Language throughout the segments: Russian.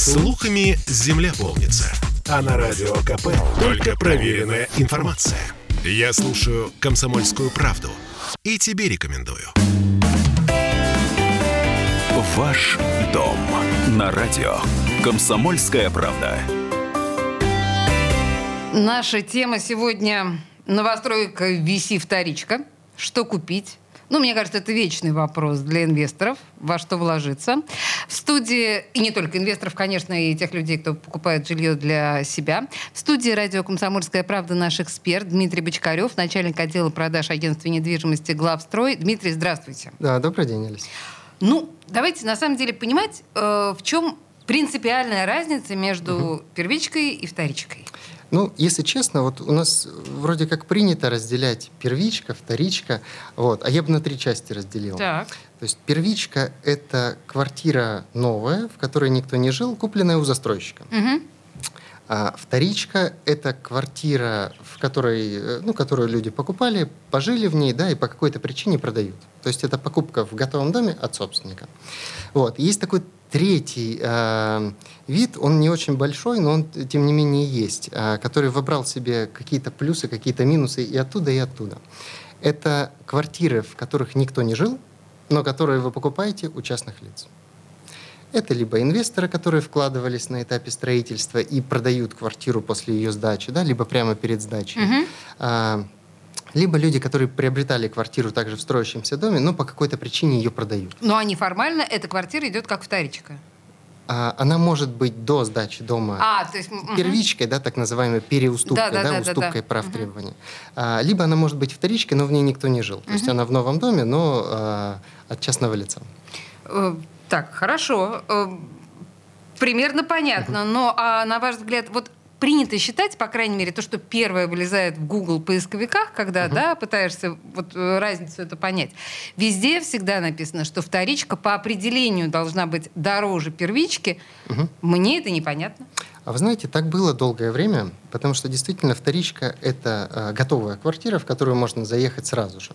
Слухами земля полнится. А на радио КП только проверенная информация. Я слушаю «Комсомольскую правду» и тебе рекомендую. Ваш дом на радио. Комсомольская правда. Наша тема сегодня новостройка VC вторичка. Что купить? Ну, мне кажется, это вечный вопрос для инвесторов, во что вложиться. В студии, и не только инвесторов, конечно, и тех людей, кто покупает жилье для себя. В студии радио «Комсомольская правда» наш эксперт Дмитрий Бочкарев, начальник отдела продаж агентства недвижимости «Главстрой». Дмитрий, здравствуйте. Да, добрый день, Алис. Ну, давайте на самом деле понимать, э, в чем принципиальная разница между угу. первичкой и вторичкой. Ну, если честно, вот у нас вроде как принято разделять первичка, вторичка, вот, а я бы на три части разделил. Так. То есть первичка — это квартира новая, в которой никто не жил, купленная у застройщика. Угу. А вторичка — это квартира, в которой, э, ну, которую люди покупали, пожили в ней, да, и по какой-то причине продают. То есть это покупка в готовом доме от собственника. Вот. Есть такой третий э, вид, он не очень большой, но он, тем не менее, есть, э, который выбрал себе какие-то плюсы, какие-то минусы и оттуда, и оттуда. Это квартиры, в которых никто не жил, но которые вы покупаете у частных лиц. Это либо инвесторы, которые вкладывались на этапе строительства и продают квартиру после ее сдачи, да, либо прямо перед сдачей. А, либо люди, которые приобретали квартиру также в строящемся доме, но по какой-то причине ее продают. Но они формально, эта квартира идет как вторичка. А, она может быть до сдачи дома а, то есть, первичкой, да, так называемой переуступкой, да, да, да, уступкой да, да. прав угу. требования. А, либо она может быть вторичкой, но в ней никто не жил. То угу. есть она в новом доме, но а, от частного лица. Э, так, хорошо. Э, примерно понятно. Угу. Но а на ваш взгляд, вот принято считать, по крайней мере, то, что первое вылезает в Google поисковиках, когда угу. да, пытаешься вот э, разницу это понять. Везде всегда написано, что вторичка по определению должна быть дороже первички. Угу. Мне это непонятно. А вы знаете, так было долгое время, потому что действительно вторичка — это э, готовая квартира, в которую можно заехать сразу же.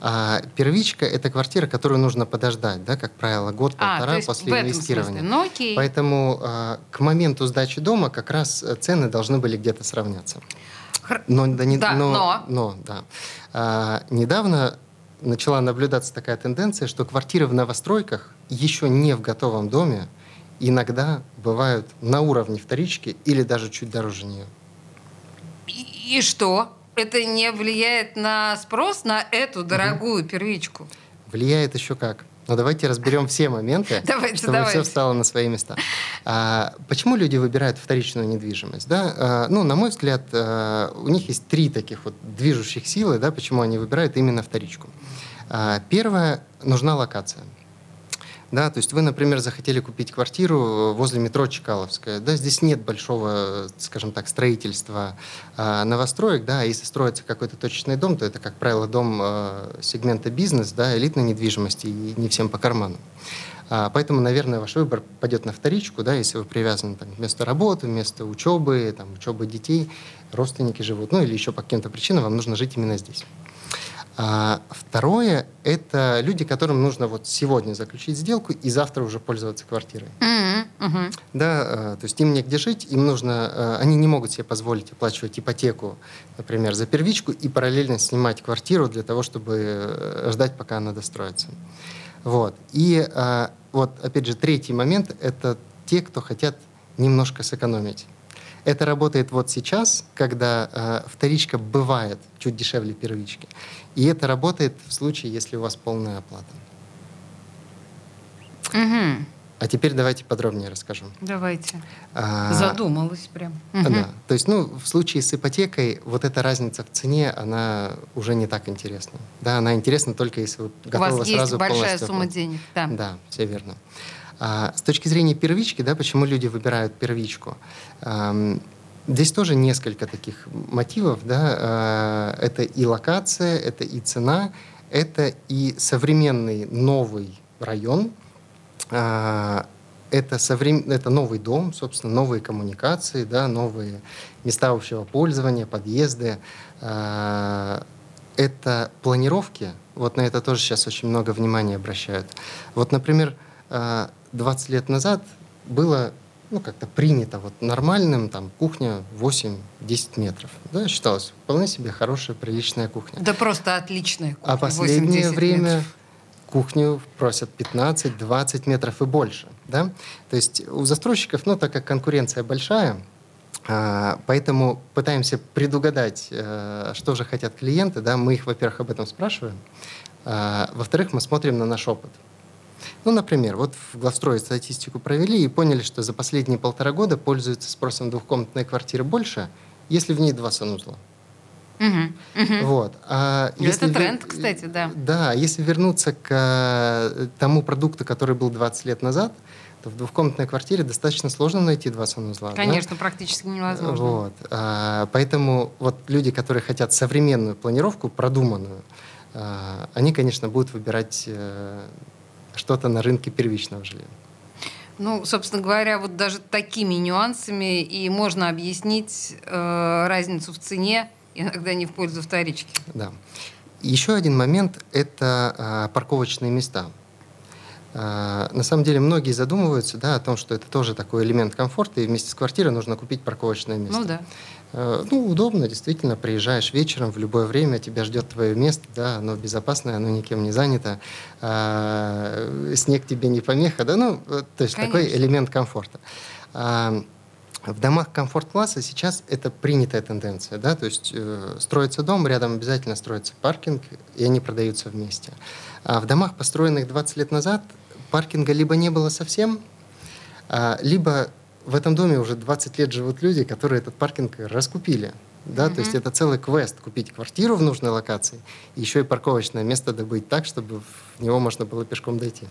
А первичка — это квартира, которую нужно подождать, да, как правило, год-полтора а, после инвестирования. Ну, окей. Поэтому э, к моменту сдачи дома как раз э, цены должны были где-то сравняться. Но, да, не, да, но, но. но да. А, недавно начала наблюдаться такая тенденция, что квартиры в новостройках еще не в готовом доме иногда бывают на уровне вторички или даже чуть дороже нее. И, и что? Это не влияет на спрос на эту дорогую угу. первичку? Влияет еще как. Но давайте разберем все моменты, давайте, чтобы давайте. все встало на свои места. А, почему люди выбирают вторичную недвижимость? Да? А, ну, на мой взгляд, а, у них есть три таких вот движущих силы, да, почему они выбирают именно вторичку. А, первое, нужна локация. Да, то есть вы, например, захотели купить квартиру возле метро Чекаловская. Да, здесь нет большого, скажем так, строительства э, новостроек. Да, а если строится какой-то точечный дом, то это, как правило, дом э, сегмента бизнес, да, элитной недвижимости и не всем по карману. А, поэтому, наверное, ваш выбор пойдет на вторичку, да, если вы привязаны там, к месту работы, место учебы, там, учебы детей, родственники живут, ну или еще по каким-то причинам вам нужно жить именно здесь. А второе – это люди, которым нужно вот сегодня заключить сделку и завтра уже пользоваться квартирой. Mm-hmm. Uh-huh. Да, а, то есть им негде жить, им нужно, а, они не могут себе позволить оплачивать ипотеку, например, за первичку и параллельно снимать квартиру для того, чтобы э, ждать, пока она достроится. Вот. И вот, опять же, третий момент – это те, кто хотят немножко сэкономить. Это работает вот сейчас, когда э, вторичка бывает чуть дешевле первички. И это работает в случае, если у вас полная оплата. Угу. А теперь давайте подробнее расскажу. Давайте. А, Задумалась прям. Угу. Да. То есть, ну, в случае с ипотекой вот эта разница в цене, она уже не так интересна. Да, она интересна только если вы готовы У вас сразу есть большая сумма денег. Да. да, все верно. А, с точки зрения первички, да, почему люди выбирают первичку? Здесь тоже несколько таких мотивов. Да? А, это и локация, это и цена, это и современный новый район, а, это, соврем... это новый дом, собственно, новые коммуникации, да, новые места общего пользования, подъезды. Это планировки. Вот на это тоже сейчас очень много внимания обращают. Вот, например, 20 лет назад было ну, как-то принято вот нормальным, там, кухня 8-10 метров. Да, считалось вполне себе хорошая, приличная кухня. Да просто отличная кухня. А последнее время метров. кухню просят 15-20 метров и больше. Да? То есть у застройщиков, ну, так как конкуренция большая, а, Поэтому пытаемся предугадать, э, что же хотят клиенты. Да? Мы их, во-первых, об этом спрашиваем. А, во-вторых, мы смотрим на наш опыт. Ну, например, вот в главстрое статистику провели и поняли, что за последние полтора года пользуются спросом двухкомнатной квартиры больше, если в ней два санузла. Угу, угу. Вот. А если Это тренд, кстати, да. Да, если вернуться к э, тому продукту, который был 20 лет назад, то в двухкомнатной квартире достаточно сложно найти два санузла. Конечно, да? практически невозможно. Вот. А, поэтому вот люди, которые хотят современную планировку, продуманную, а, они, конечно, будут выбирать э, что-то на рынке первичного жилья. Ну, собственно говоря, вот даже такими нюансами и можно объяснить э, разницу в цене, иногда не в пользу вторички. Да. Еще один момент – это э, парковочные места. Э, на самом деле многие задумываются да, о том, что это тоже такой элемент комфорта, и вместе с квартирой нужно купить парковочное место. Ну да. Э, ну, удобно, действительно, приезжаешь вечером в любое время, тебя ждет твое место, да, оно безопасное, оно никем не занято, а, снег тебе не помеха, да, ну, то есть Конечно. такой элемент комфорта. А, в домах комфорт-класса сейчас это принятая тенденция, да, то есть э, строится дом, рядом обязательно строится паркинг, и они продаются вместе. А в домах, построенных 20 лет назад, паркинга либо не было совсем, а, либо в этом доме уже 20 лет живут люди, которые этот паркинг раскупили. Да, mm-hmm. то есть это целый квест купить квартиру в нужной локации, и еще и парковочное место добыть так, чтобы в него можно было пешком дойти.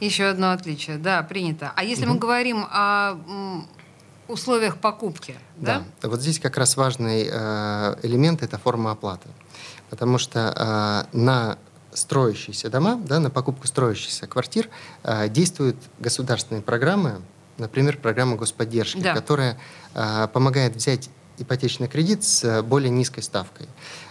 Еще одно отличие, да, принято. А если mm-hmm. мы говорим о условиях покупки, да? Да, вот здесь как раз важный э, элемент это форма оплаты, потому что э, на строящиеся дома, да, на покупку строящихся квартир э, действуют государственные программы, например, программа господдержки, да. которая э, помогает взять ипотечный кредит с более низкой ставкой.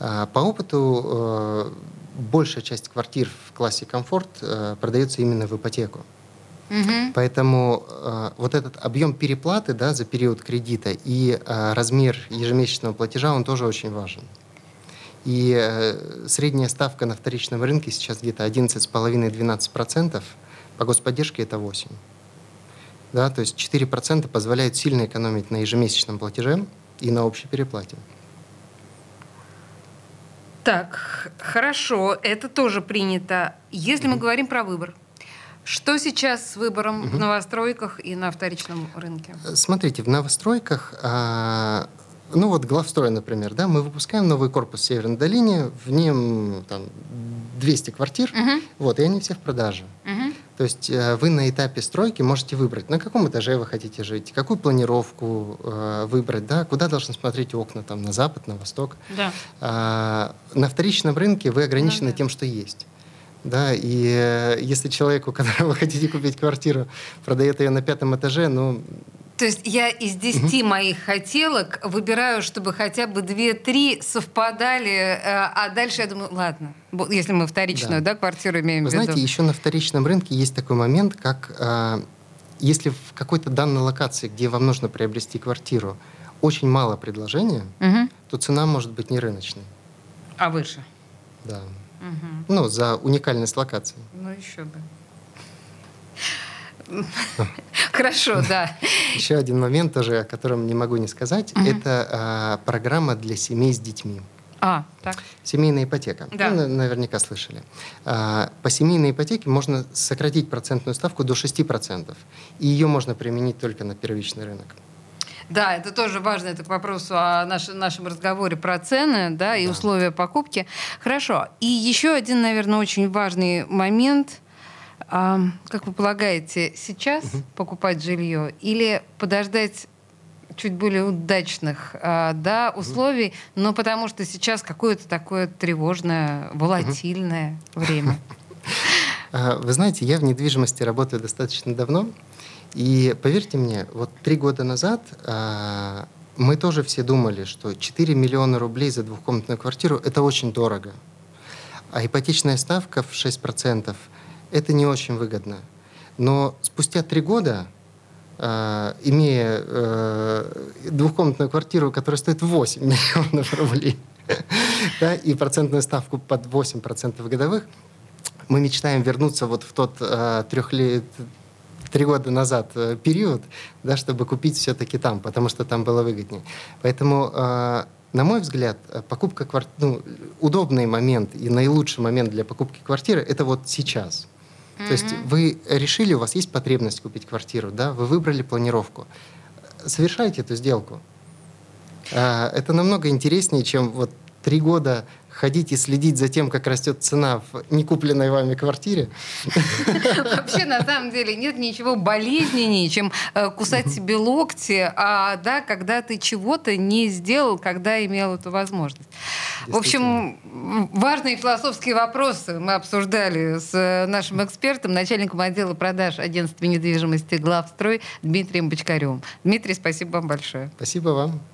Э, по опыту э, большая часть квартир в классе комфорт э, продается именно в ипотеку. Угу. Поэтому э, вот этот объем переплаты да, за период кредита и э, размер ежемесячного платежа, он тоже очень важен. И э, средняя ставка на вторичном рынке сейчас где-то 11,5-12%, по господдержке это 8%. Да, то есть 4% позволяют сильно экономить на ежемесячном платеже и на общей переплате. Так, хорошо, это тоже принято. Если mm-hmm. мы говорим про выбор, что сейчас с выбором в новостройках и на вторичном рынке? Смотрите, в новостройках а, ну вот главстрой, например, да, мы выпускаем новый корпус в Северной долине, в нем там 200 квартир, вот, и они все в продаже. То есть э, вы на этапе стройки можете выбрать, на каком этаже вы хотите жить, какую планировку э, выбрать, да, куда должны смотреть окна, там, на запад, на восток. Да. А, на вторичном рынке вы ограничены ну, да. тем, что есть. Да, и э, если человеку, когда вы хотите купить квартиру, продает ее на пятом этаже, ну, то есть я из десяти mm моих хотелок выбираю, чтобы хотя бы две-три совпадали, э, а дальше я думаю, ладно, если мы вторичную да. Да, квартиру имеем Вы в виду. знаете, еще на вторичном рынке есть такой момент, как э, если в какой-то данной локации, где вам нужно приобрести квартиру, очень мало предложения, угу. то цена может быть не рыночной. А выше? Да. Угу. Ну, за уникальность локации. Ну, еще бы. Хорошо, да. Еще один момент тоже, о котором не могу не сказать, угу. это а, программа для семей с детьми. А, так. Семейная ипотека. Да. Вы наверняка слышали. А, по семейной ипотеке можно сократить процентную ставку до 6%. И ее можно применить только на первичный рынок. Да, это тоже важно, это к вопросу о наш, нашем разговоре про цены да, и да. условия покупки. Хорошо. И еще один, наверное, очень важный момент – а, как вы полагаете, сейчас угу. покупать жилье или подождать чуть более удачных а, да, условий, угу. но потому что сейчас какое-то такое тревожное, волатильное угу. время? А, вы знаете, я в недвижимости работаю достаточно давно, и поверьте мне, вот три года назад а, мы тоже все думали, что 4 миллиона рублей за двухкомнатную квартиру – это очень дорого. А ипотечная ставка в 6% это не очень выгодно. Но спустя три года э, имея э, двухкомнатную квартиру, которая стоит 8 миллионов рублей, да, и процентную ставку под 8% годовых, мы мечтаем вернуться вот в тот э, трехлет, три года назад э, период, да, чтобы купить все-таки там, потому что там было выгоднее. Поэтому, э, на мой взгляд, э, покупка квартиры, ну, удобный момент и наилучший момент для покупки квартиры – это вот сейчас. Mm-hmm. То есть вы решили, у вас есть потребность купить квартиру, да, вы выбрали планировку. Совершайте эту сделку. Э, это намного интереснее, чем вот три года ходить и следить за тем, как растет цена в некупленной вами квартире. Вообще, на самом деле, нет ничего болезненнее, чем э, кусать себе локти, а, да, когда ты чего-то не сделал, когда имел эту возможность. В общем, важные философские вопросы мы обсуждали с э, нашим экспертом, начальником отдела продаж агентства недвижимости «Главстрой» Дмитрием Бочкаревым. Дмитрий, спасибо вам большое. Спасибо вам.